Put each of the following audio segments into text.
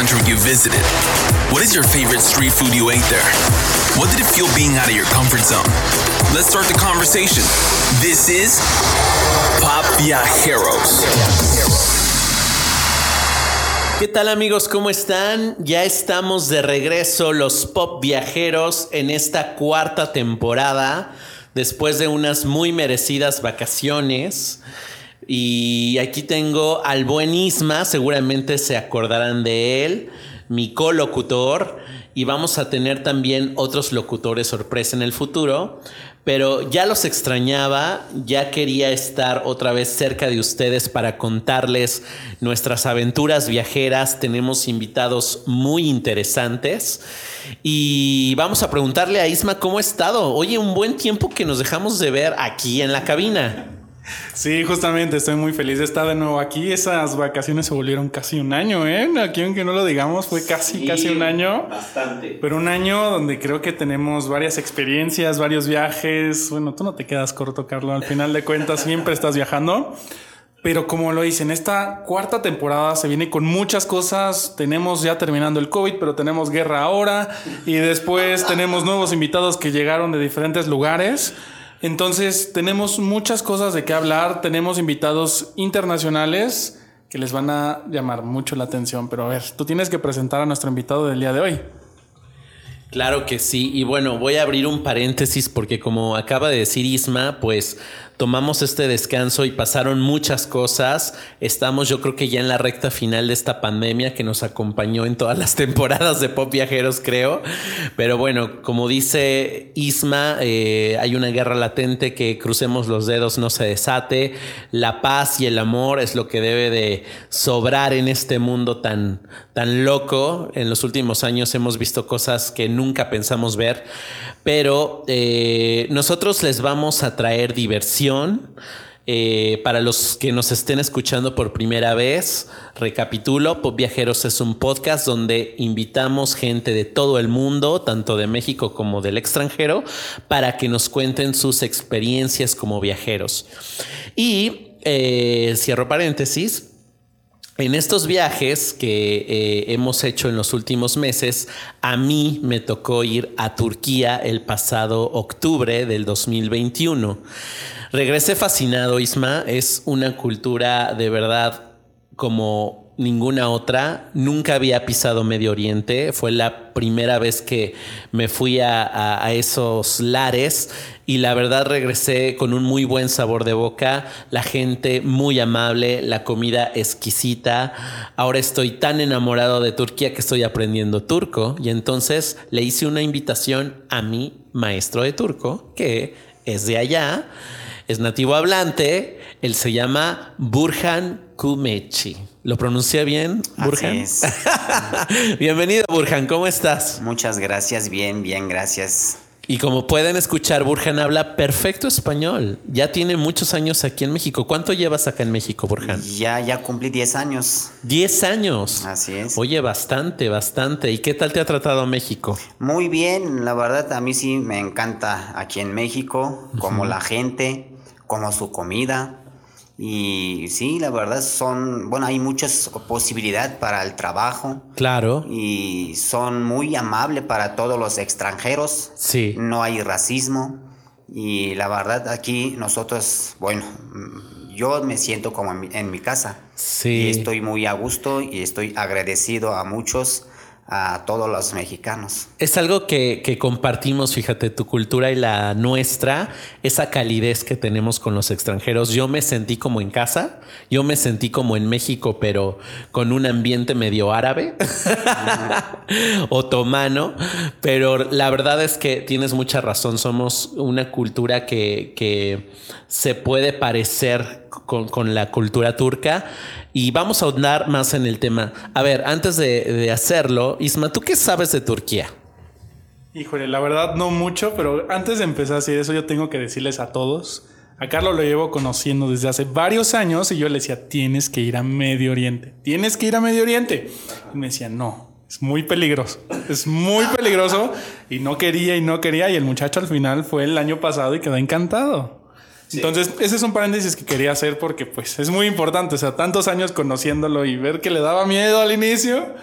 country you visited? What is your favorite street food you ate there? What did it feel being out of your comfort zone? Let's start the conversation. This is Pop Viajeros. ¿Qué tal amigos? ¿Cómo están? Ya estamos de regreso los Pop Viajeros en esta cuarta temporada después de unas muy merecidas vacaciones. Y aquí tengo al buen Isma, seguramente se acordarán de él, mi colocutor. Y vamos a tener también otros locutores sorpresa en el futuro. Pero ya los extrañaba, ya quería estar otra vez cerca de ustedes para contarles nuestras aventuras viajeras. Tenemos invitados muy interesantes. Y vamos a preguntarle a Isma cómo ha estado. Oye, un buen tiempo que nos dejamos de ver aquí en la cabina. Sí, justamente estoy muy feliz de estar de nuevo aquí. Esas vacaciones se volvieron casi un año, ¿eh? Aquí, aunque no lo digamos, fue casi, casi un año. Bastante. Pero un año donde creo que tenemos varias experiencias, varios viajes. Bueno, tú no te quedas corto, Carlos. Al final de cuentas, siempre estás viajando. Pero como lo dicen, esta cuarta temporada se viene con muchas cosas. Tenemos ya terminando el COVID, pero tenemos guerra ahora. Y después tenemos nuevos invitados que llegaron de diferentes lugares. Entonces, tenemos muchas cosas de qué hablar. Tenemos invitados internacionales que les van a llamar mucho la atención. Pero a ver, tú tienes que presentar a nuestro invitado del día de hoy. Claro que sí. Y bueno, voy a abrir un paréntesis porque como acaba de decir Isma, pues tomamos este descanso y pasaron muchas cosas. Estamos yo creo que ya en la recta final de esta pandemia que nos acompañó en todas las temporadas de Pop Viajeros, creo. Pero bueno, como dice Isma, eh, hay una guerra latente que crucemos los dedos no se desate. La paz y el amor es lo que debe de sobrar en este mundo tan, tan loco. En los últimos años hemos visto cosas que nunca pensamos ver, pero eh, nosotros les vamos a traer diversión eh, para los que nos estén escuchando por primera vez, recapitulo, Pop Viajeros es un podcast donde invitamos gente de todo el mundo, tanto de México como del extranjero, para que nos cuenten sus experiencias como viajeros. Y eh, cierro paréntesis, en estos viajes que eh, hemos hecho en los últimos meses, a mí me tocó ir a Turquía el pasado octubre del 2021. Regresé fascinado, Isma. Es una cultura de verdad como ninguna otra. Nunca había pisado Medio Oriente. Fue la primera vez que me fui a, esos lares y la verdad regresé con un muy buen sabor de boca. La gente muy amable, la comida exquisita. Ahora estoy tan enamorado de Turquía que estoy aprendiendo turco y entonces le hice una invitación a mi maestro de turco que es de allá. Es nativo hablante, él se llama Burhan Kumechi. ¿Lo pronuncia bien, Burhan? Así es. Bienvenido, Burhan, ¿cómo estás? Muchas gracias, bien, bien, gracias. Y como pueden escuchar, Burhan habla perfecto español. Ya tiene muchos años aquí en México. ¿Cuánto llevas acá en México, Burhan? Ya, ya cumplí 10 años. 10 años. Así es. Oye, bastante, bastante. ¿Y qué tal te ha tratado México? Muy bien, la verdad a mí sí me encanta aquí en México, como la gente, como su comida. Y sí, la verdad son, bueno, hay muchas posibilidades para el trabajo. Claro. Y son muy amables para todos los extranjeros. Sí. No hay racismo. Y la verdad aquí nosotros, bueno, yo me siento como en mi, en mi casa. Sí. Y estoy muy a gusto y estoy agradecido a muchos a todos los mexicanos. Es algo que, que, compartimos, fíjate, tu cultura y la nuestra, esa calidez que tenemos con los extranjeros. Yo me sentí como en casa, yo me sentí como en México, pero con un ambiente medio árabe, otomano, pero la verdad es que tienes mucha razón, somos una cultura que, que se puede parecer con, la cultura turca. Y vamos a ahondar más en el tema. A ver, antes de, de, hacerlo, Isma, ¿tú qué sabes de Turquía? Híjole, la verdad no mucho, pero antes de empezar a decir eso, yo tengo que decirles a todos. A Carlos lo llevo conociendo desde hace varios años y yo le decía, tienes que ir a Medio Oriente, tienes que ir a Medio Oriente. Y me decía, no, es muy peligroso, es muy peligroso. Y no quería y no quería. Y el muchacho al final fue el año pasado y quedó encantado. Entonces, ese es un paréntesis que quería hacer porque pues es muy importante, o sea, tantos años conociéndolo y ver que le daba miedo al inicio,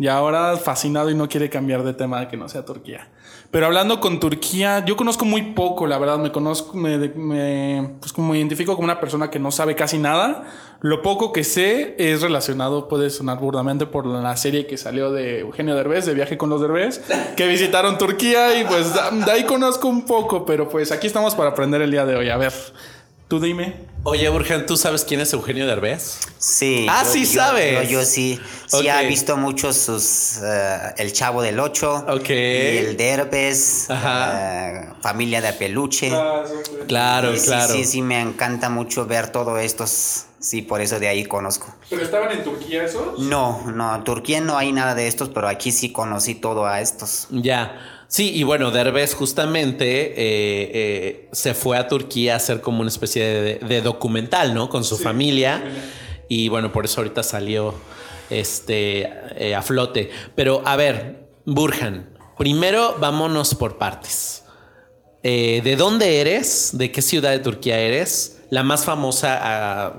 Y ahora fascinado y no quiere cambiar de tema que no sea Turquía. Pero hablando con Turquía, yo conozco muy poco, la verdad. Me conozco, me, me, pues como identifico como una persona que no sabe casi nada. Lo poco que sé es relacionado, puede sonar burdamente, por la serie que salió de Eugenio Derbez, de Viaje con los Derbez, que visitaron Turquía y pues de ahí conozco un poco, pero pues aquí estamos para aprender el día de hoy. A ver, Tú dime. Oye, Burjan, ¿tú sabes quién es Eugenio Derbez? Sí. Ah, sí sabes. Yo, sí. Sí ha visto muchos sus... Eh, el Chavo del Ocho. Ok. Y el Derbez. Ajá. Eh, familia de Peluche. Ah, claro, claro. Sí, sí, me encanta mucho ver todo estos... Sí, por eso de ahí conozco. ¿Pero estaban en Turquía esos? No, no, en Turquía no hay nada de estos, pero aquí sí conocí todo a estos. Ya. Sí, y bueno, Derbez justamente eh, eh, se fue a Turquía a hacer como una especie de, documental, ¿no? Con su familia. Y bueno, por eso ahorita salió este, eh, a flote. Pero a ver, Burhan, primero vámonos por partes. ¿De dónde eres? ¿De qué ciudad de Turquía eres? La más famosa, ah,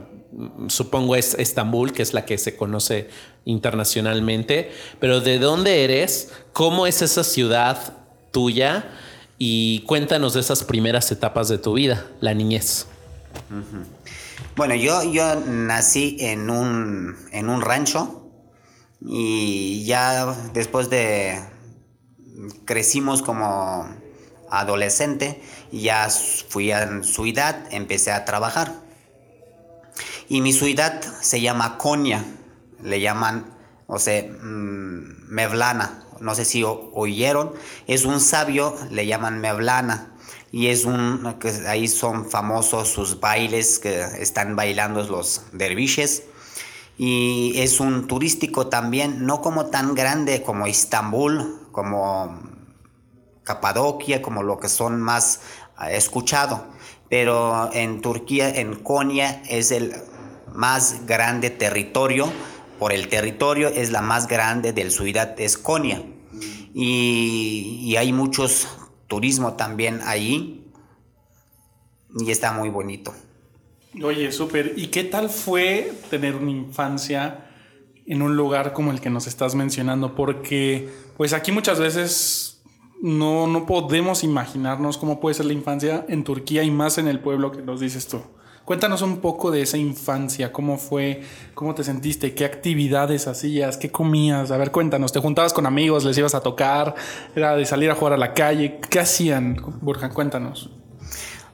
supongo, es Estambul, que es la que se conoce internacionalmente. Pero ¿de dónde eres? ¿Cómo es esa ciudad? Tuya y cuéntanos de esas primeras etapas de tu vida, la niñez. Bueno, yo, yo nací en un, en un rancho y ya después de crecimos como adolescente ya fui a ciudad, empecé a trabajar. Y mi ciudad se llama Konya, le llaman, o sea, mm, Mevlana, no sé si oyeron, es un sabio, le llaman Mevlana, y es un, que ahí son famosos sus bailes que están bailando los derviches, y es un turístico también, no como tan grande como Estambul, como Capadocia, como lo que son más eh, escuchado, pero en Turquía, en Konya, es el más grande territorio, por el territorio es la más grande del ciudad es Konya y, hay muchos turismo también ahí y está muy bonito. Oye, súper. ¿Y qué tal fue tener una infancia en un lugar como el que nos estás mencionando? Porque pues aquí muchas veces no, no podemos imaginarnos cómo puede ser la infancia en Turquía y más en el pueblo que nos dices tú. Cuéntanos un poco de esa infancia, cómo fue, cómo te sentiste, qué actividades hacías, qué comías. A ver, cuéntanos, ¿te juntabas con amigos, les ibas a tocar? ¿Era de salir a jugar a la calle? ¿Qué hacían, Burjan? Cuéntanos.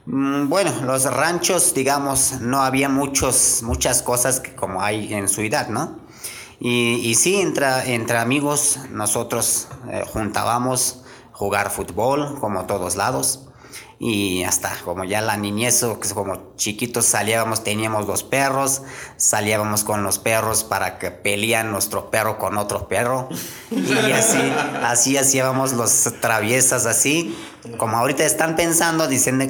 Mm, bueno, los ranchos, digamos, no había muchos, muchas cosas como hay en su edad, ¿no? Y, y sí, entre, entre amigos nosotros eh, juntábamos jugar fútbol, como todos lados y hasta como ya la niñez, como chiquitos salíamos, teníamos los perros, salíamos con los perros para que pelean nuestro perro con otro perro y así, así hacíamos los traviesas así, como ahorita están pensando, diciendo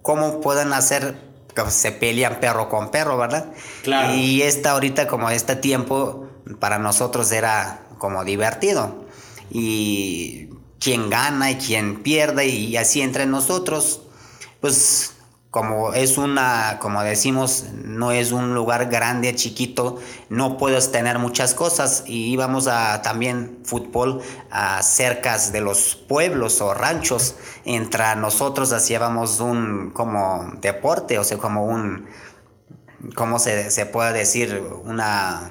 cómo pueden hacer que se pelean perro con perro, ¿verdad? Claro. Y esta ahorita como este tiempo para nosotros era como divertido y quién gana y quién pierde y así entre nosotros, pues como es una, como decimos, no es un lugar grande, chiquito, no puedes tener muchas cosas y íbamos a también fútbol a cercas de los pueblos o ranchos, entre nosotros hacíamos un como deporte, o sea, como un, ¿cómo se, se puede decir? Una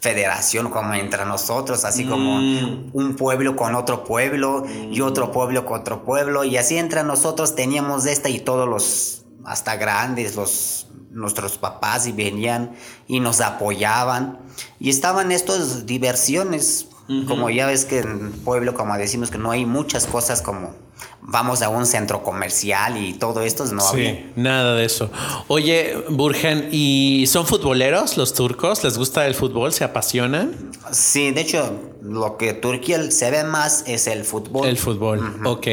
federación como entre nosotros, así como mm. un pueblo con otro pueblo y otro pueblo con otro pueblo y así entre nosotros teníamos esta y todos los hasta grandes los nuestros papás y venían y nos apoyaban y estaban estas diversiones como ya ves que en pueblo como decimos que no hay muchas cosas como vamos a un centro comercial y todo esto no sí, nada de eso. Oye, Burgen, ¿y son futboleros los turcos? ¿Les gusta el fútbol? ¿Se apasionan? Sí, de hecho, lo que Turquía se ve más es el fútbol. El fútbol, ok.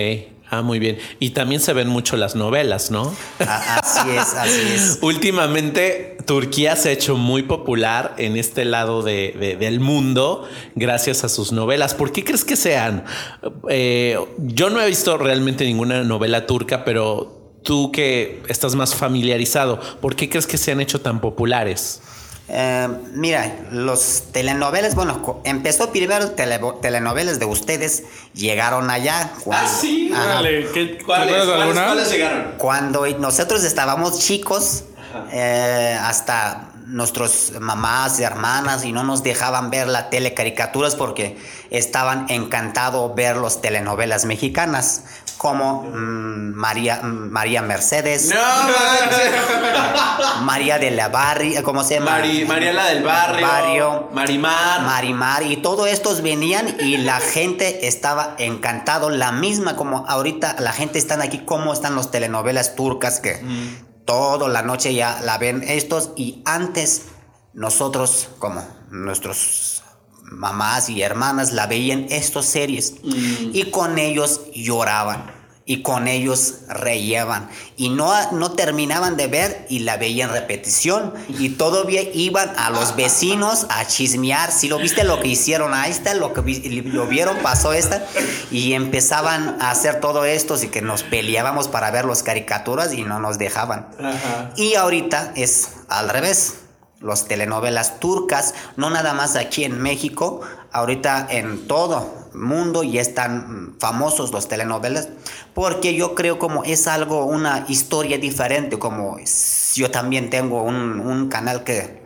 Ah, muy bien. Y también se ven mucho las novelas, ¿no? así es, así es. Últimamente Turquía se ha hecho muy popular en este lado de, del mundo gracias a sus novelas. ¿Por qué crees que sean? Eh, yo no he visto realmente ninguna novela turca, pero tú que estás más familiarizado, ¿por qué crees que se han hecho tan populares? Eh, mira, los telenovelas, bueno, empezó primero tele- telenovelas de ustedes, llegaron allá. cuando- Ah, sí, Ajá. Órale, ¿qué- ¿te ¿Cuáles, llegaron? Cuando nosotros estábamos chicos, eh, hasta nuestros mamás y hermanas y no nos dejaban ver la tele caricaturas porque estaban encantados ver las telenovelas mexicanas como mm, María, mm, María Mercedes, No, María de la Barri, ¿cómo se llama? Mari, Mariela del Barrio, Barrio. Marimar. Marimar y todos estos venían y la gente estaba encantado, la misma como ahorita la gente están aquí, como están las telenovelas turcas que toda la noche ya la ven estos y antes nosotros como nuestros mamás y hermanas la veían estas series y con ellos lloraban y con ellos reían y no, no terminaban de ver y la veían repetición y todavía iban a los vecinos a chismear si lo viste lo que hicieron a esta lo que vi- lo vieron pasó esta y empezaban a hacer todo esto y que nos peleábamos para ver las caricaturas y no nos dejaban Ajá. y ahorita es al revés. Los telenovelas turcas, no nada más aquí en México, ahorita en todo mundo ya están famosos los telenovelas, porque yo creo como es algo, una historia diferente, como yo también tengo un, un canal que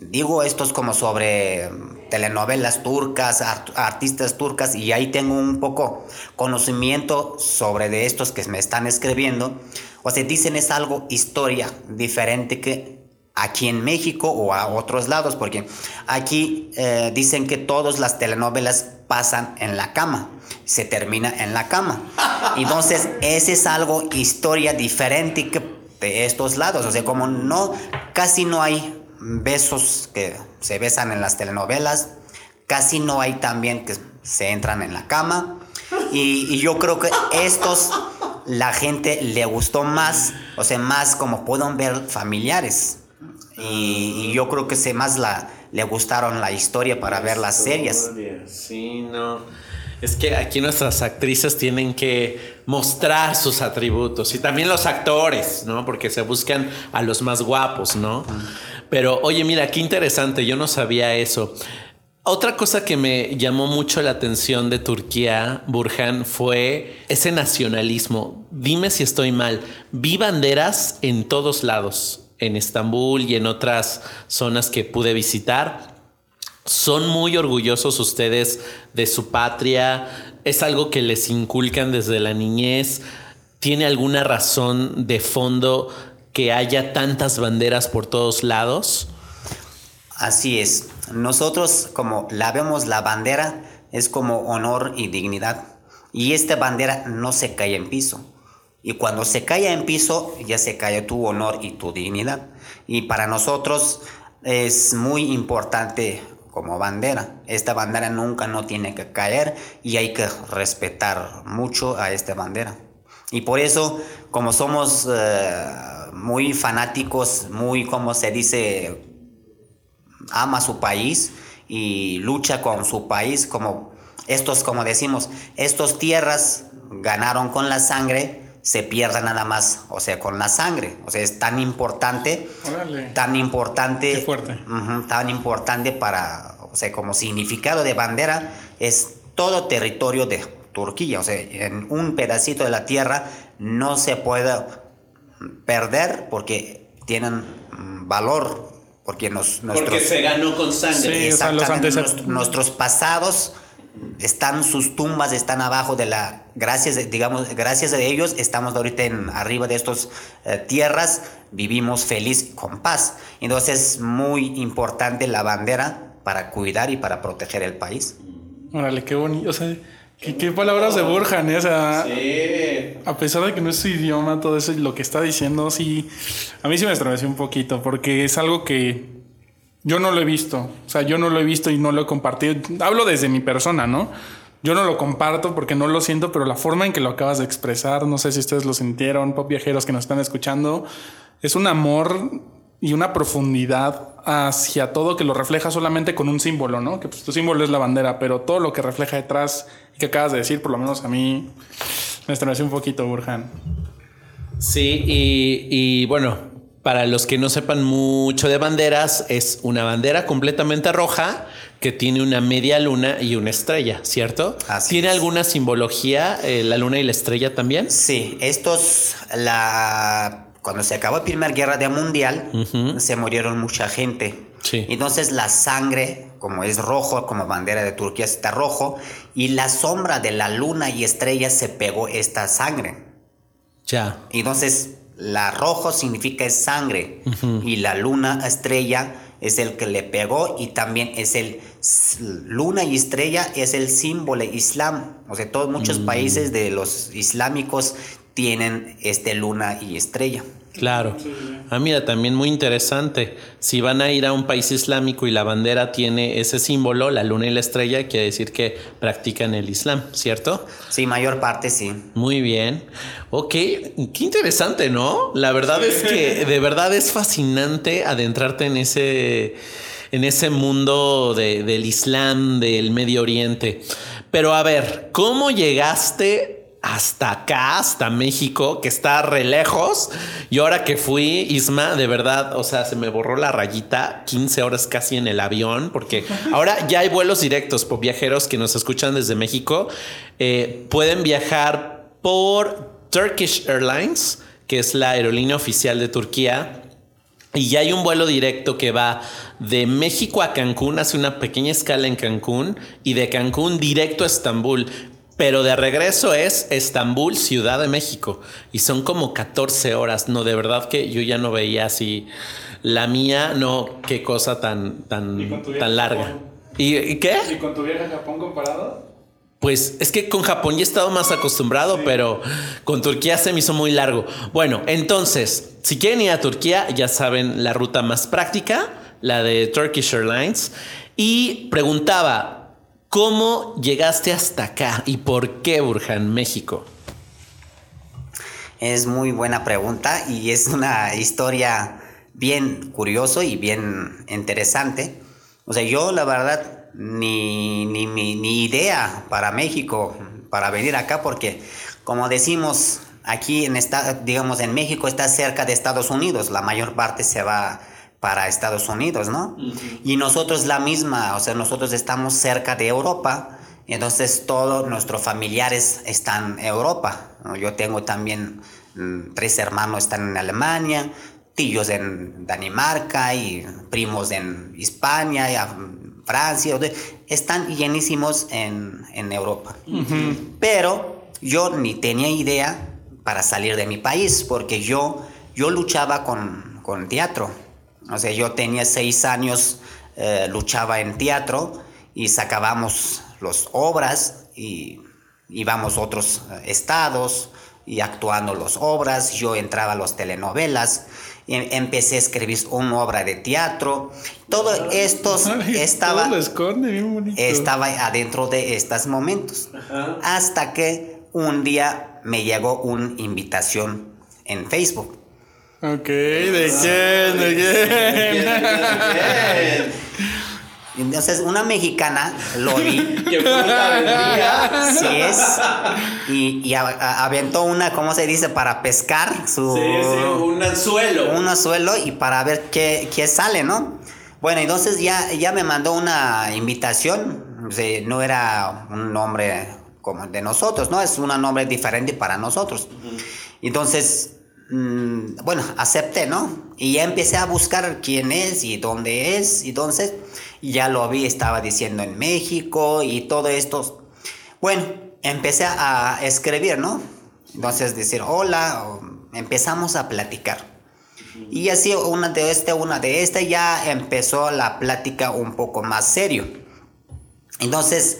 digo esto es como sobre telenovelas turcas, art- artistas turcas, y ahí tengo un poco conocimiento sobre de estos que me están escribiendo. O sea, dicen es algo historia diferente que aquí en México o a otros lados, porque aquí eh, dicen que todas las telenovelas pasan en la cama, se termina en la cama. Entonces, ese es algo historia diferente que de estos lados, o sea, como no, casi no hay besos que se besan en las telenovelas, casi no hay también que se entran en la cama, y, y yo creo que estos la gente le gustó más, o sea, más como pueden ver familiares. Y, y yo creo que se más la, le gustaron la historia para ver las series. Sí, no. Es que aquí nuestras actrices tienen que mostrar sus atributos y también los actores, ¿no? Porque se buscan a los más guapos, ¿no? Pero oye, mira, qué interesante, yo no sabía eso. Otra cosa que me llamó mucho la atención de Turquía, Burhan, fue ese nacionalismo. Dime si estoy mal. Vi banderas en todos lados, en Estambul y en otras zonas que pude visitar. Son muy orgullosos ustedes de su patria. Es algo que les inculcan desde la niñez. ¿Tiene alguna razón de fondo que haya tantas banderas por todos lados? Así es. Nosotros como la vemos la bandera es como honor y dignidad. Y esta bandera no se cae en piso. Y cuando se cae en piso ya se cae tu honor y tu dignidad. Y para nosotros es muy importante como bandera. Esta bandera nunca no tiene que caer y hay que respetar mucho a esta bandera. Y por eso, como somos eh, muy fanáticos, muy, como se dice, ama su país y lucha con su país, como estos, como decimos, estos tierras ganaron con la sangre, se pierden nada más, o sea, con la sangre. O sea, es tan importante, Órale. tan importante, Qué fuerte. Ujú, tan importante para, o sea, como significado de bandera, es todo territorio de Turquía. O sea, en un pedacito de la tierra no se puede perder porque tienen mm, valor, porque nos, nuestros, ganó con sangre. Sí, o sea, los Exactamente, nuestros, nuestros pasados están sus tumbas están abajo de la gracias digamos gracias a ellos estamos ahorita en arriba de estas tierras vivimos feliz con paz entonces es muy importante la bandera para cuidar y para proteger el país Órale, qué bonito. O sea, qué, qué palabras de Burhan, ¿eh? O sea, Sí. a pesar de que no es su idioma, todo eso y lo que está diciendo, sí, a mí sí me estremeció un poquito, porque es algo que yo no lo he visto. O sea, yo no lo he visto y no lo he compartido. Hablo desde mi persona, ¿no? Yo no lo comparto porque no lo siento, pero la forma en que lo acabas de expresar, no sé si ustedes lo sintieron, pop viajeros que nos están escuchando, es un amor y una profundidad hacia todo que lo refleja solamente con un símbolo, ¿no? Que pues, tu símbolo es la bandera, pero todo lo que refleja detrás y que acabas de decir, por lo menos a mí, me estremeció un poquito, Burhan. Sí, y, y bueno, para los que no sepan mucho de banderas, es una bandera completamente roja que tiene una media luna y una estrella, ¿cierto? Así ¿Tiene es. alguna simbología eh, la luna y la estrella también? Sí, estos, la, cuando se acabó la Primera Guerra Mundial, se murieron mucha gente. Sí. Entonces la sangre, como es rojo, como bandera de Turquía está rojo, y la sombra de la luna y estrella se pegó esta sangre. Ya. Entonces, la rojo significa es sangre y la luna estrella es el que le pegó y también es el luna y estrella es el símbolo islam. O sea, todos muchos países de los islámicos tienen este luna y estrella. Claro. Ah, mira, también muy interesante. Si van a ir a un país islámico y la bandera tiene ese símbolo, la luna y la estrella, quiere decir que practican el Islam, ¿cierto? Sí, mayor parte sí. Muy bien. Ok, qué interesante, ¿no? La verdad es que de verdad es fascinante adentrarte en ese, en ese mundo de- del Islam, del Medio Oriente. Pero a ver, ¿cómo llegaste hasta acá, hasta México, que está re lejos? Y ahora que fui, Isma, de verdad, o sea, se me borró la rayita, 15 horas casi en el avión, porque ahora ya hay vuelos directos por viajeros que nos escuchan desde México. Eh, pueden viajar por Turkish Airlines, que es la aerolínea oficial de Turquía. Y ya hay un vuelo directo que va de México a Cancún, hace una pequeña escala en Cancún, y de Cancún directo a Estambul. Pero de regreso es Estambul, Ciudad de México. Y son como 14 horas. No, de verdad que yo ya no veía así. La mía, no, qué cosa tan, tan, ¿Y con tu viaje tan larga. Y qué? ¿Y con tu viaje a Japón comparado? Pues es que con Japón ya he estado más acostumbrado, pero con Turquía se me hizo muy largo. Bueno, entonces, si quieren ir a Turquía, ya saben la ruta más práctica, la de Turkish Airlines. Y preguntaba, ¿cómo llegaste hasta acá y por qué Burhan, México? Es muy buena pregunta y es una historia bien curioso y bien interesante. O sea, yo la verdad ni, ni, ni, ni idea para México, para venir acá, porque como decimos, aquí en esta, digamos en México está cerca de Estados Unidos, la mayor parte se va para Estados Unidos, ¿no? Y nosotros la misma, o sea, nosotros estamos cerca de Europa, entonces todos nuestros familiares están en Europa. ¿no? Yo tengo también mm, tres hermanos están en Alemania, tíos en Dinamarca y primos en España, y a- Francia, están llenísimos en, en Europa. Pero yo ni tenía idea para salir de mi país, porque yo, yo luchaba con, con teatro. O sea, yo tenía seis años, eh, luchaba en teatro y sacábamos las obras y íbamos a otros eh, estados y actuando las obras. Yo entraba a las telenovelas, em- empecé a escribir una obra de teatro. Todo esto estaba... Todo esconde. Estaba adentro de estos momentos. Hasta que un día me llegó una invitación en Facebook. Ok, ¿de quién? ¿De quién? Entonces una mexicana lo vi. ¡Qué puta vendría! Sí es. Y, y a- a- aventó una, ¿cómo se dice? Para pescar su... Sí, sí, un anzuelo. un anzuelo y para ver qué, qué sale, ¿no? Bueno, entonces ya, ya me mandó una invitación, o sea, no era un nombre como de nosotros, ¿no? Es un nombre diferente para nosotros. Entonces, mm, bueno, acepté, ¿no? Y ya empecé a buscar quién es y dónde es, y entonces ya lo vi, estaba diciendo en México y todo esto. Bueno, empecé a escribir, ¿no? Entonces decir hola, empezamos a platicar. Y así una de este, una de este, ya empezó la plática un poco más serio. Entonces,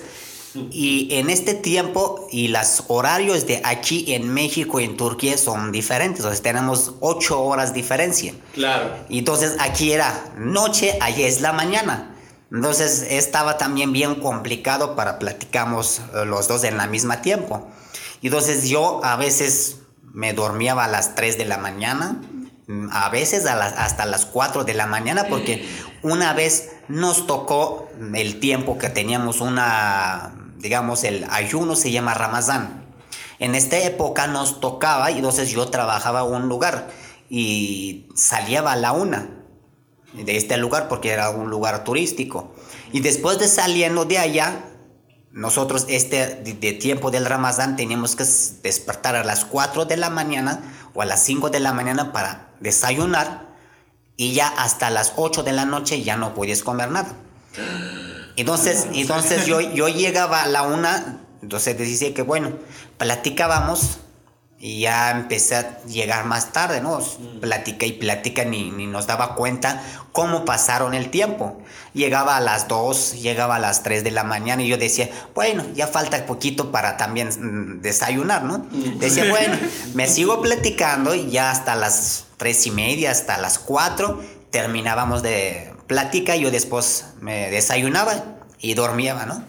y en este tiempo y los horarios de aquí en México y en Turquía son diferentes. Entonces tenemos ocho horas diferencia. Claro. Y entonces aquí era noche, allí es la mañana. Entonces estaba también bien complicado para platicamos eh, los dos en la misma tiempo. Y entonces yo a veces me dormía a las 3 de la mañana, mm, a veces a las- hasta las 4 de la mañana, porque una vez nos tocó el tiempo que teníamos una, digamos, el ayuno se llama Ramadán. En esta época nos tocaba y entonces yo trabajaba en un lugar. y salía a la una de este lugar porque era un lugar turístico. Y después de saliendo de allá, nosotros este de, tiempo del Ramadán teníamos que despertar a las 4 de la mañana o a las 5 de la mañana para desayunar y ya hasta las 8 de la noche ya no podías comer nada. Entonces, entonces yo, yo llegaba a la una, entonces decía que bueno, platicábamos y ya empecé a llegar más tarde, ¿no? Platica y platica, ni, ni, nos daba cuenta cómo pasaron el tiempo. Llegaba a las 2, llegaba a las 3 de la mañana y yo decía, bueno, ya falta poquito para también mm, desayunar, ¿no? Decía, bueno, me sigo platicando y ya hasta las 3 y media, hasta las 4, terminábamos de plática, yo después me desayunaba y dormía, ¿no?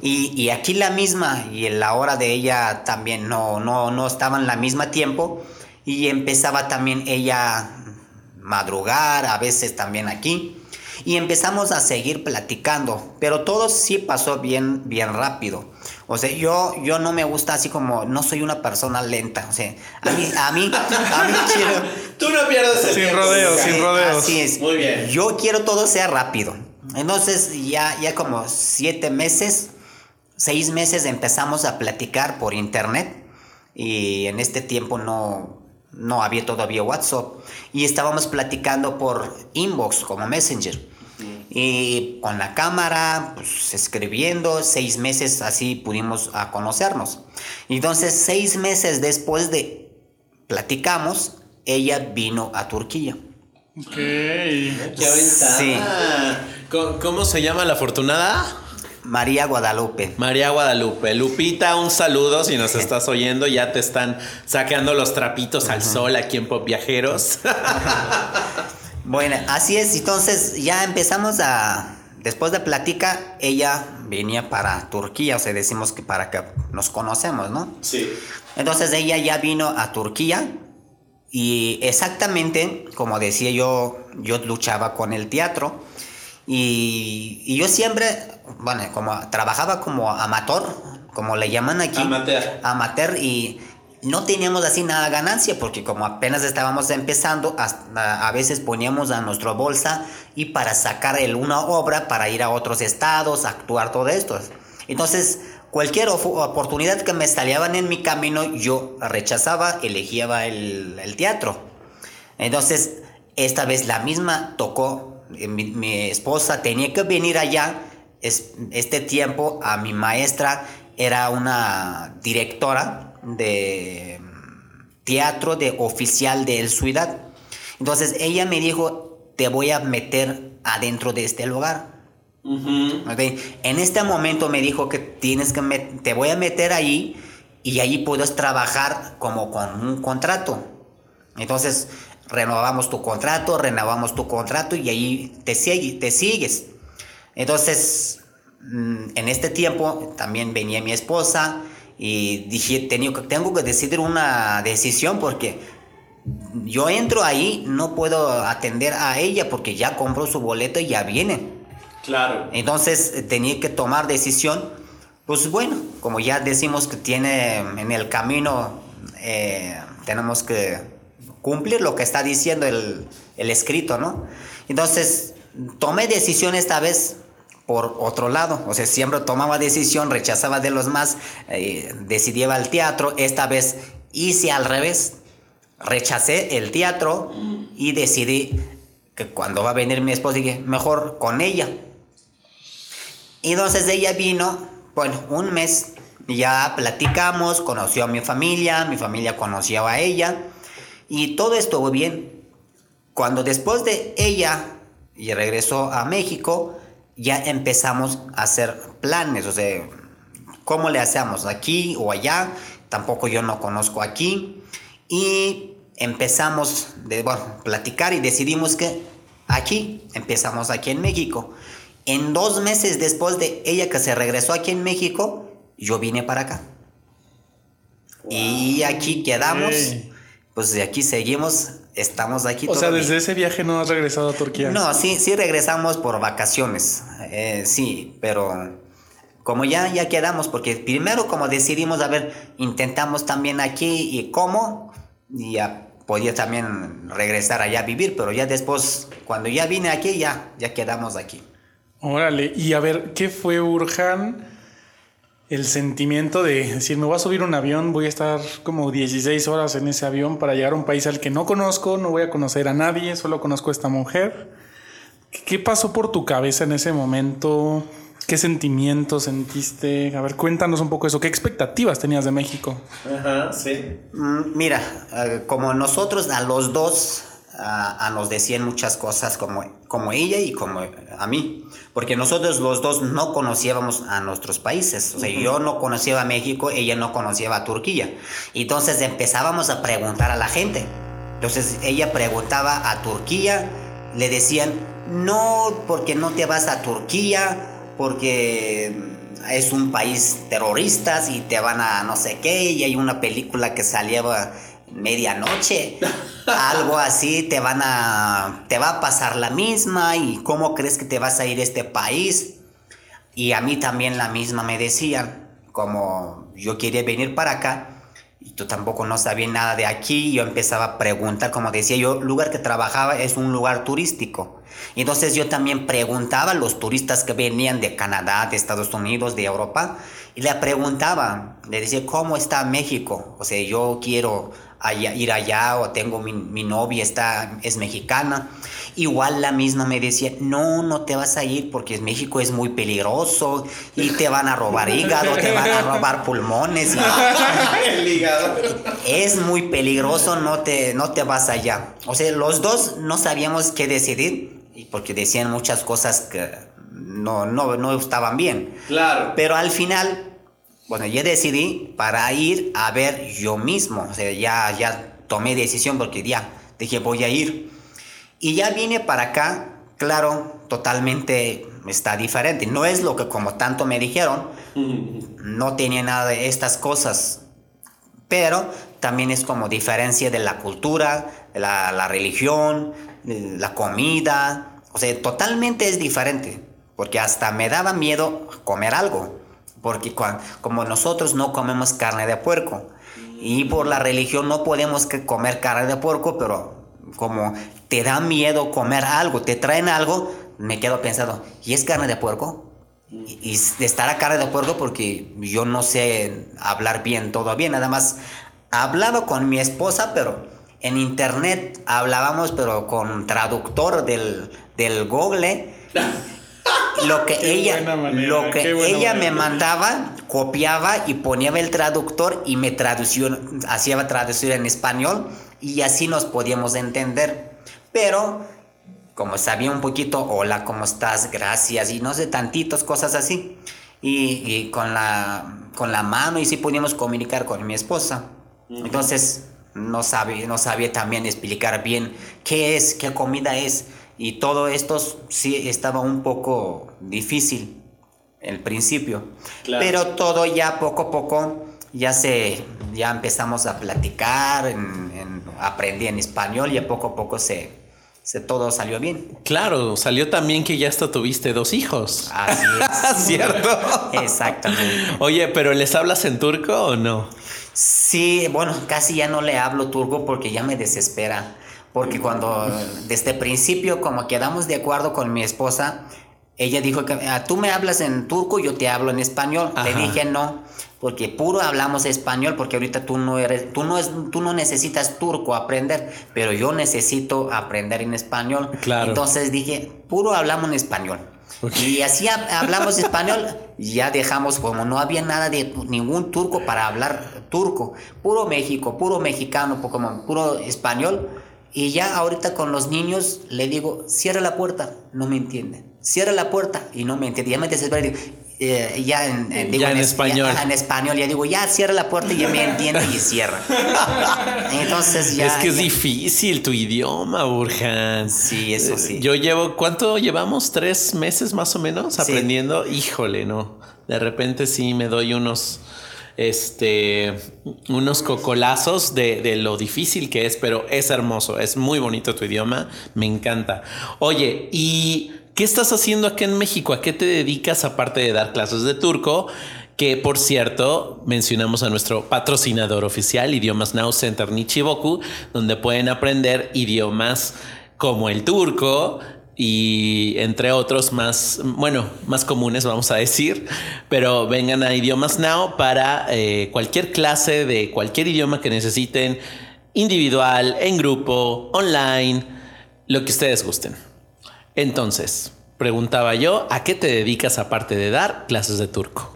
y, aquí la misma, y en la hora de ella también no, no, no estaban la misma tiempo, y empezaba también ella madrugar, a veces también aquí, y empezamos a seguir platicando, pero todo sí pasó bien, bien rápido. O sea, yo, yo no me gusta así como, no soy una persona lenta. O sea, a mí, a mí, a mí quiero. Tú no pierdes el Sin rodeos, sin rodeos. Así es. Muy bien. Yo quiero todo sea rápido. Entonces, ya, ya como siete meses, seis meses empezamos a platicar por internet. Y en este tiempo no, no había todavía WhatsApp. Y estábamos platicando por inbox, como Messenger. Y con la cámara, pues, escribiendo, seis meses así pudimos a conocernos. Entonces, seis meses después de platicamos, ella vino a Turquía. Ok. Qué aventada. Sí. ¿Cómo, cómo se llama la afortunada? María Guadalupe. María Guadalupe. Lupita, un saludo si nos estás oyendo. Ya te están sacando los trapitos al sol aquí en Pop Viajeros. Bueno, así es. Entonces ya empezamos a... Después de plática, ella venía para Turquía, o sea, decimos que para que nos conocemos, ¿no? Sí. Entonces ella ya vino a Turquía y exactamente, como decía yo, yo luchaba con el teatro y, y yo siempre, bueno, como trabajaba como amateur, como le llaman aquí. Amateur. Amateur y no teníamos así nada ganancia porque como apenas estábamos empezando, a, veces poníamos a nuestra bolsa y para sacar el, una obra, para ir a otros estados, actuar todo esto. Entonces, cualquier oportunidad que me salían en mi camino, yo rechazaba, elegía el, el teatro. Entonces, esta vez la misma tocó, eh, mi, mi esposa tenía que venir allá, es, este tiempo a mi maestra era una directora de teatro de oficial de Ciudad. Entonces ella me dijo, te voy a meter adentro de este lugar. Okay. En este momento me dijo que tienes que te voy a meter ahí y ahí puedes trabajar como con un contrato. Entonces renovamos tu contrato, renovamos tu contrato y ahí te, te sigues. Entonces en este tiempo también venía mi esposa, y dije, tengo, tengo que decidir una decisión porque yo entro ahí, no puedo atender a ella porque ya compró su boleto y ya viene. Claro. Entonces tenía que tomar decisión. Pues bueno, como ya decimos que tiene en el camino, eh, tenemos que cumplir lo que está diciendo el, el escrito, ¿no? Entonces tomé decisión esta vez por otro lado. O sea, siempre tomaba decisión, rechazaba de los más, eh, decidía al teatro. Esta vez hice al revés. Rechacé el teatro y decidí que cuando va a venir mi esposa, dije, mejor con ella. Y entonces ella vino, bueno, un mes, ya platicamos, conoció a mi familia, mi familia conoció a ella y todo estuvo bien. Cuando después de ella y regresó a México, ya empezamos a hacer planes, o sea, ¿cómo le hacemos? ¿Aquí o allá? Tampoco yo no conozco aquí. Y empezamos de, bueno, platicar y decidimos que aquí, empezamos aquí en México. En dos meses después de ella que se regresó aquí en México, yo vine para acá. Y aquí quedamos. Pues de aquí seguimos estamos aquí. O sea, desde ese viaje no has regresado a Turquía. No, sí, sí regresamos por vacaciones. Eh, sí, pero como ya, ya quedamos, porque primero como decidimos, a ver, intentamos también aquí y cómo, y podía también regresar allá a vivir, pero ya después, cuando ya vine aquí, ya, ya quedamos aquí. Órale, y a ver, ¿qué fue Urjan? El sentimiento de decir, me voy a subir un avión, voy a estar como 16 horas en ese avión para llegar a un país al que no conozco, no voy a conocer a nadie, solo conozco a esta mujer. ¿Qué pasó por tu cabeza en ese momento? ¿Qué sentimientos sentiste? A ver, cuéntanos un poco eso. ¿Qué expectativas tenías de México? Ajá, sí. Mm, mira, eh, como nosotros a los dos a, nos decían muchas cosas como, como ella y como a mí, porque nosotros los dos no conocíamos a nuestros países, o sea, yo no conocía a México, ella no conocía a Turquía, entonces empezábamos a preguntar a la gente, entonces ella preguntaba a Turquía, le decían, no, porque no te vas a Turquía, porque es un país terrorista y te van a no sé qué, y hay una película que salía medianoche, algo así, te van a, te va a pasar la misma y cómo crees que te vas a ir a este país. Y a mí también la misma me decían, como yo quería venir para acá y tú tampoco no sabías nada de aquí, yo empezaba a preguntar, como decía yo, el lugar que trabajaba es un lugar turístico. Entonces yo también preguntaba a los turistas que venían de Canadá, de Estados Unidos, de Europa, y le preguntaba, le decía, ¿cómo está México? O sea, yo quiero ir allá o tengo mi, novia está es mexicana. Igual la misma me decía no no te vas a ir porque México es muy peligroso y te van a robar hígado te van a robar pulmones El hígado. es muy peligroso no te no te vas allá o sea los dos no sabíamos qué decidir porque decían muchas cosas que no no no estaban bien. Claro. Pero al final bueno, yo decidí para ir a ver yo mismo. O sea, ya, ya tomé decisión porque ya dije voy a ir. Y ya vine para acá, claro, totalmente está diferente. No es lo que como tanto me dijeron, no tenía nada de estas cosas. Pero también es como diferencia de la cultura, la, la religión, la comida. O sea, totalmente es diferente. Porque hasta me daba miedo comer algo porque como nosotros no comemos carne de puerco y por la religión no podemos comer carne de puerco, pero como te da miedo comer algo, te traen algo, me quedo pensando, ¿y es carne de puerco? Y, estar a carne de puerco porque yo no sé hablar bien todo bien, nada más hablaba con mi esposa, pero en internet hablábamos, pero con traductor del, del Google. Lo que ella, lo que ella me mandaba, copiaba y ponía el traductor y me tradució, hacía traducir en español y así nos podíamos entender. Pero como sabía un poquito, hola, ¿cómo estás? Gracias y no sé, tantitos cosas así. Y, con, la, con la mano y sí podíamos comunicar con mi esposa. Entonces no sabía, no sabía también explicar bien qué es, qué comida es. Y todo esto sí estaba un poco difícil el principio. Pero todo ya poco a poco ya se ya empezamos a platicar, aprendí en español y a poco a poco se, se todo salió bien. Claro, salió también que ya hasta tuviste dos hijos. Así es. ¿Cierto? Exactamente. Oye, pero ¿les hablas en turco o no? Sí, bueno, casi ya no le hablo turco porque ya me desespera. Porque cuando desde principio, como quedamos de acuerdo con mi esposa, ella dijo que ah, tú me hablas en turco, yo te hablo en español. Le dije no, porque puro hablamos español, porque ahorita tú no eres, tú no es, tú no necesitas turco aprender, pero yo necesito aprender en español. Claro. Entonces dije, puro hablamos en español. Y así hablamos español, ya dejamos como no había nada de ningún turco para hablar turco, puro México, puro mexicano, como puro español y ya ahorita con los niños le digo, cierra la puerta, no me entienden. Cierra la puerta y no me entienden. Ya me desespero. Eh, ya en, español. en español, ya digo, ya cierra la puerta y ya me entiende y cierra. Entonces ya. Es que es difícil tu idioma, Burhan. Sí, eso sí. Yo llevo, ¿cuánto llevamos? ¿Tres meses más o menos aprendiendo? Híjole, no. De repente sí me doy unos este, unos cocolazos de, lo difícil que es, pero es hermoso, es muy bonito tu idioma, me encanta. Oye, ¿y qué estás haciendo aquí en México? ¿A qué te dedicas aparte de dar clases de turco? que por cierto mencionamos a nuestro patrocinador oficial, Idiomas Now Center Nichiboku, donde pueden aprender idiomas como el turco, y entre otros más, bueno, más comunes vamos a decir, pero vengan a Idiomas Now para eh, cualquier clase de cualquier idioma que necesiten, individual, en grupo, online, lo que ustedes gusten. Entonces, preguntaba yo, ¿a qué te dedicas aparte de dar clases de turco?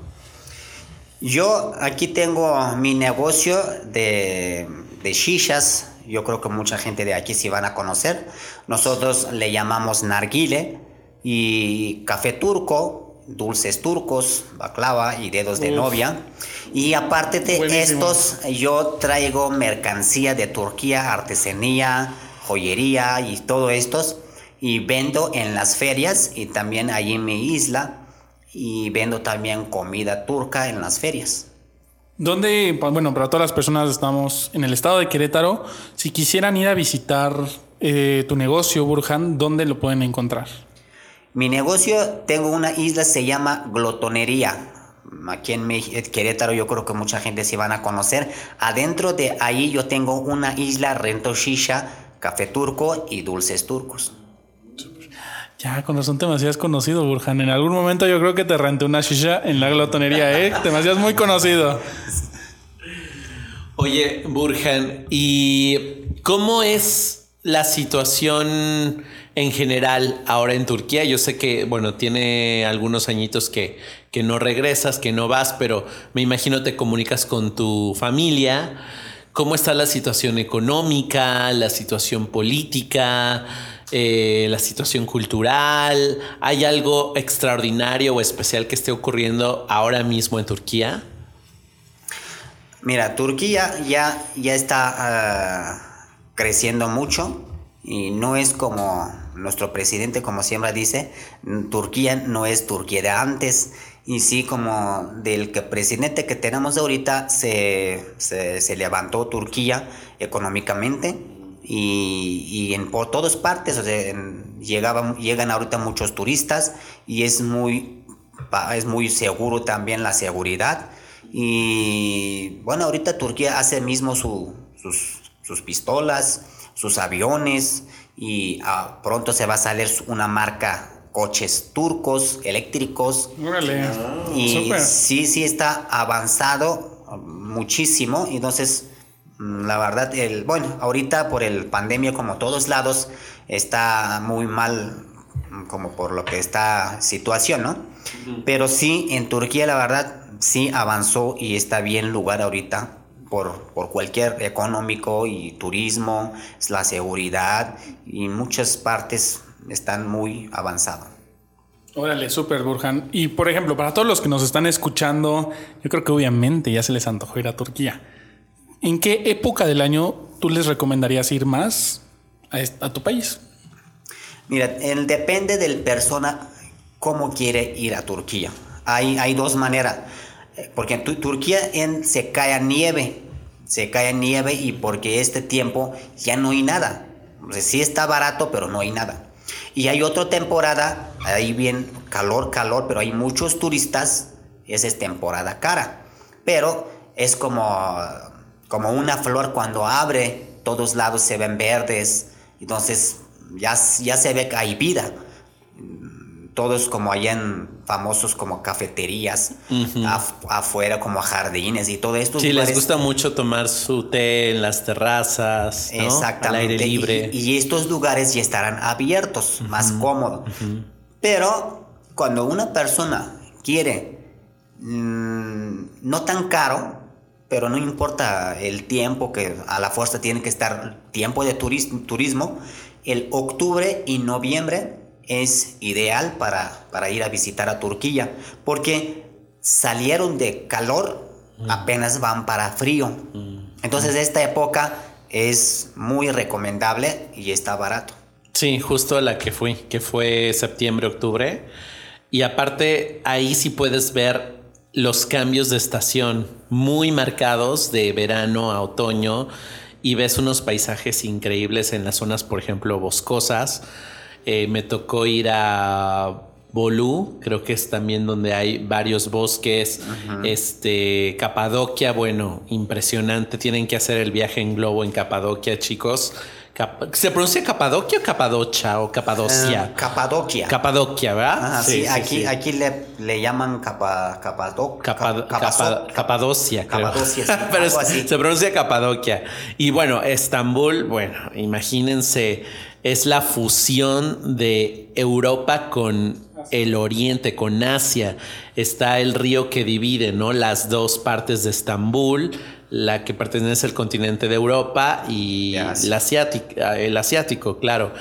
Yo aquí tengo mi negocio de, de shishas, yo creo que mucha gente de aquí sí van a conocer. Nosotros le llamamos narguile y café turco, dulces turcos, baklava y dedos de novia. Y aparte de estos, yo traigo mercancía de Turquía, artesanía, joyería y todo estos. Y vendo en las ferias y también allí en mi isla. Y vendo también comida turca en las ferias. ¿Dónde, bueno, para todas las personas estamos en el estado de Querétaro, si quisieran ir a visitar eh, tu negocio, Burhan, ¿dónde lo pueden encontrar? Mi negocio, tengo una isla, se llama Glotonería. Aquí en Querétaro yo creo que mucha gente se van a conocer. Adentro de ahí yo tengo una isla, rento shisha, café turco y dulces turcos. Ya, con razón te me hacías conocido, Burhan. En algún momento yo creo que te renté una shisha en la glotonería, ¿eh? Te muy conocido. Oye, Burhan, ¿y cómo es la situación en general ahora en Turquía? Yo sé que, bueno, tiene algunos añitos que, que no regresas, que no vas, pero me imagino te comunicas con tu familia. ¿Cómo está la situación económica, la situación política? Eh, la situación cultural? ¿Hay algo extraordinario o especial que esté ocurriendo ahora mismo en Turquía? Mira, Turquía ya, ya está ah, creciendo mucho y no es como nuestro presidente, como siempre dice, Turquía no es Turquía de antes. Y sí, como del que presidente que tenemos ahorita se, se levantó Turquía económicamente y, en por todas partes, o sea, llegan ahorita muchos turistas y es muy, es muy seguro también la seguridad. Y bueno, ahorita Turquía hace mismo sus, sus, pistolas, sus aviones y ah, pronto se va a salir una marca coches turcos eléctricos. y sí, sí está avanzado muchísimo. Entonces, la verdad, el, bueno, ahorita por el pandemia como todos lados está muy mal mm, como por lo que está situación, ¿no? Pero sí, en Turquía la verdad sí avanzó y está bien lugar ahorita por, por cualquier económico y turismo, la seguridad y muchas partes están muy avanzados. Órale, súper, Burhan. Y por ejemplo, para todos los que nos están escuchando, yo creo que obviamente ya se les antojó ir a Turquía. ¿En qué época del año tú les recomendarías ir más a, tu país? Mira, depende del persona cómo quiere ir a Turquía. Hay, hay dos maneras. Porque en Turquía en, se cae nieve. Se cae nieve y porque este tiempo ya no hay nada. Sí está barato, pero no hay nada. Y hay otra temporada, ahí bien calor, calor, pero hay muchos turistas. Esa es temporada cara. Pero es como como una flor cuando abre, todos lados se ven verdes, entonces ya, ya se ve que hay vida. Todos como allá en famosos como cafeterías, afuera como jardines y todo esto. Sí, les gusta mucho tomar su té en las terrazas, Exactamente. al aire libre. Y, estos lugares ya estarán abiertos, más cómodos. Pero cuando una persona quiere mm, no tan caro, pero no importa el tiempo que a la fuerza tiene que estar tiempo de turismo, el octubre y noviembre es ideal para, para ir a visitar a Turquía, porque salieron de calor, mm. apenas van para frío. Mm. Entonces esta época es muy recomendable y está barato. Sí, justo la que fui, que fue septiembre, octubre. Y aparte, ahí sí puedes ver los cambios de estación muy marcados de verano a otoño y ves unos paisajes increíbles en las zonas, por ejemplo, boscosas. Eh, me tocó ir a Bolú, creo que es también donde hay varios bosques. Este, Capadocia, bueno, impresionante. Tienen que hacer el viaje en globo en Capadocia, chicos. ¿Se pronuncia Capadocia o Capadocia o Capadocia? Eh, Capadocia. Capadocia, ¿verdad? sí, aquí, aquí le, le llaman capa, capado, Capadocia. Capadocia, sí, Pero se pronuncia Capadocia. Y bueno, Estambul, bueno, imagínense, es la fusión de Europa con el oriente, con Asia. Está el río que divide, ¿no? Las dos partes de Estambul la que pertenece al continente de Europa y el asiático, el asiático, claro.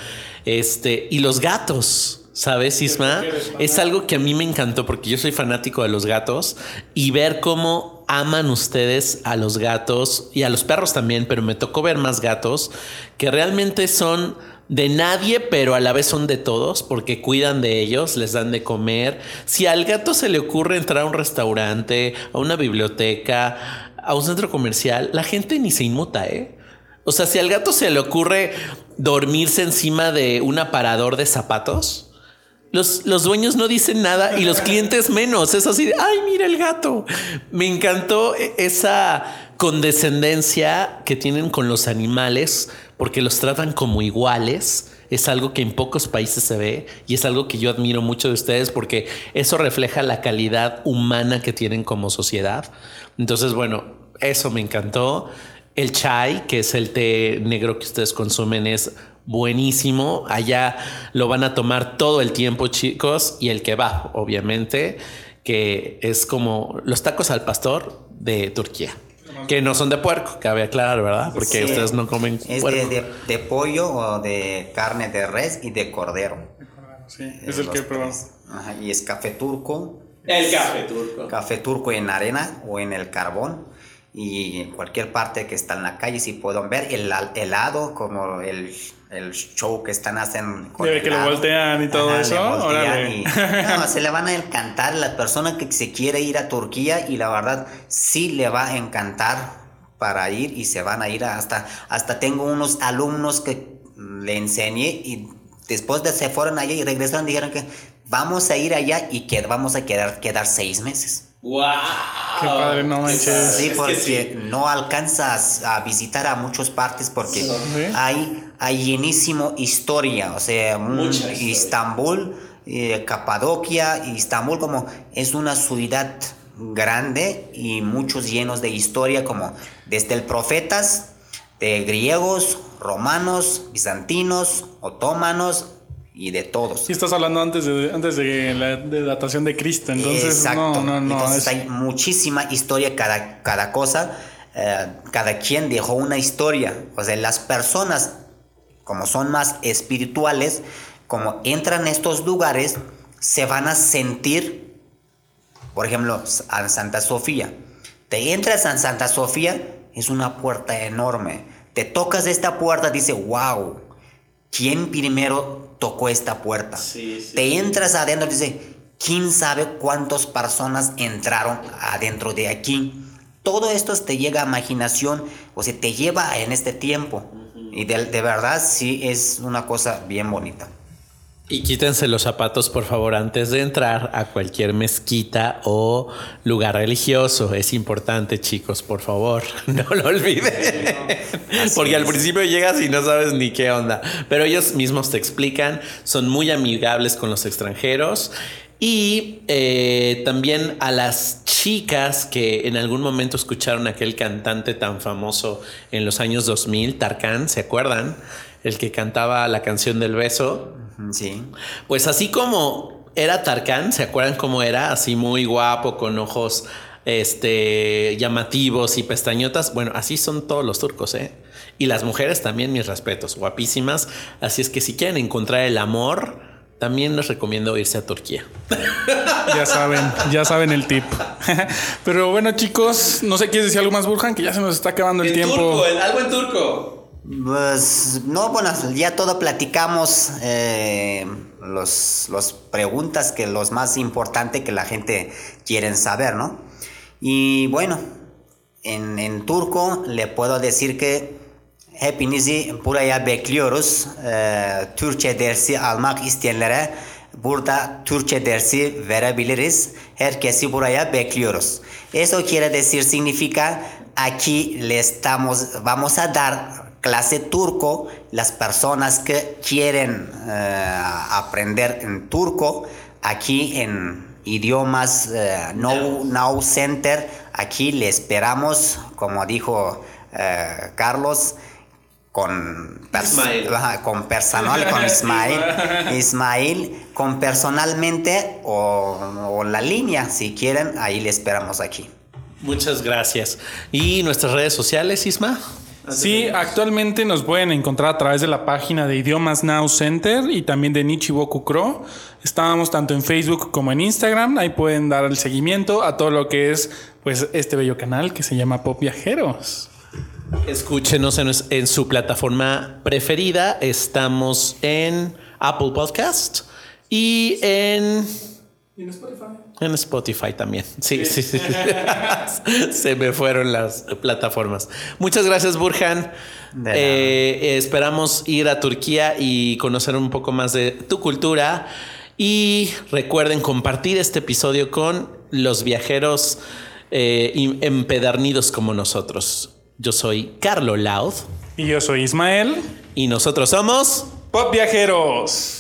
Este, y los gatos, ¿sabes, Isma? Es algo que a mí me encantó porque yo soy fanático de los gatos y ver cómo aman ustedes a los gatos y a los perros también, pero me tocó ver más gatos que realmente son de nadie, pero a la vez son de todos, porque cuidan de ellos, les dan de comer. Si al gato se le ocurre entrar a un restaurante, a una biblioteca, a un centro comercial, la gente ni se inmuta, ¿eh? O sea, si al gato se le ocurre dormirse encima de un aparador de zapatos, los, los, dueños no dicen nada y los clientes menos. Es así ay, mira el gato. Me encantó e, esa condescendencia que tienen con los animales porque los tratan como iguales. Es algo que en pocos países se ve y es algo que yo admiro mucho de ustedes porque eso refleja la calidad humana que tienen como sociedad. Entonces, bueno, eso me encantó. El chai, que es el té negro que ustedes consumen, es buenísimo. Allá lo van a tomar todo el tiempo, chicos. Y el kebab, obviamente, que es como los tacos al pastor de Turquía. Que no son de puerco, cabe aclarar, ¿verdad? Porque ustedes no comen es De, de, pollo o de carne de res y de cordero. Sí, es el que probamos. y es café turco el café turco. Café turco en arena o en el carbón. Y en cualquier parte que está en la calle, si pueden ver el helado, como el, el show que están haciendo. Con que lo voltean y todo eso. no, se le van a encantar la persona que se quiere ir a Turquía y la verdad sí le va a encantar para ir y se van a ir hasta, hasta tengo unos alumnos que le enseñé y después de se fueron allá y regresaron dijeron que vamos a ir allá y que vamos a quedar, quedar seis meses. ¡Wow! ¡Qué padre, no manches! Sí, porque no alcanzas a visitar a muchas partes porque hay, hay llenísimo historia. O sea, Istambul, eh, Capadocia, Istambul como es una ciudad grande y muchos llenos de historia como desde el profetas de griegos, romanos, bizantinos, otomanos, y de todos. Y estás hablando antes de, antes de la datación de Cristo, entonces no, no, no. Entonces hay muchísima historia cada, cada cosa, eh, cada quien dejó una historia. O sea, las personas, como son más espirituales, como entran a estos lugares, se van a sentir, por ejemplo, a Santa Sofía. Te entras a Santa Sofía, es una puerta enorme. Te tocas esta puerta, dice, wow, ¿quién primero tocó esta puerta. Te entras adentro y dice, ¿quién sabe cuántas personas entraron adentro de aquí? Todo esto te llega a imaginación, o sea, te lleva en este tiempo. Y de, de verdad sí es una cosa bien bonita. Y quítense los zapatos, por favor, antes de entrar a cualquier mezquita o lugar religioso. Es importante, chicos, por favor, no lo olviden. Porque al principio llegas y no sabes ni qué onda. Pero ellos mismos te explican, son muy amigables con los extranjeros. Y eh, también a las chicas que en algún momento escucharon aquel cantante tan famoso en los años 2000, Tarkan, ¿se acuerdan? El que cantaba la canción del beso. Sí. Pues así como era Tarkan, ¿se acuerdan cómo era? Así muy guapo, con ojos este, llamativos y pestañotas. Bueno, así son todos los turcos, ¿eh? Y las mujeres también, mis respetos, guapísimas. Así es que si quieren encontrar el amor, también les recomiendo irse a Turquía. Ya saben, ya saben el tip. Pero bueno, chicos, no sé, ¿quieres decir algo más, Burhan? Que ya se nos está acabando el, tiempo. Turco, algo en turco. Pues no, bueno, ya todo platicamos eh, los, los, preguntas que los más importantes que la gente quiere saber, ¿no? Y bueno, en, en turco le puedo decir que hepinizi buraya bekliyoruz. Türkçe dersi almak isteyenlere burada Türkçe dersi verebiliriz. Herkesi buraya bekliyoruz. Eso quiere decir significa aquí le estamos vamos a dar clase turco las personas que quieren eh, aprender en turco aquí en idiomas eh, no, Now Center aquí le esperamos como dijo eh, Carlos con, pers- con personal, con Ismael, Ismael, con personalmente o, o la línea, si quieren, ahí le esperamos aquí. Muchas gracias. ¿Y nuestras redes sociales, Isma? Sí, actualmente nos pueden encontrar a través de la página de Idiomas Now Center y también de Nichiboku Kuro. Estábamos tanto en Facebook como en Instagram. Ahí pueden dar el seguimiento a todo lo que es pues este bello canal que se llama Pop Viajeros. Escúchenos en, en su plataforma preferida. Estamos en Apple Podcast y en, en Spotify también. Sí, sí, sí. Se me fueron las plataformas. Muchas gracias, Burhan. Eh, esperamos ir a Turquía y conocer un poco más de tu cultura. Y recuerden compartir este episodio con los viajeros eh, empedernidos como nosotros. Yo soy Carlo Laud Y yo soy Ismael. y nosotros somos... Pop Viajeros.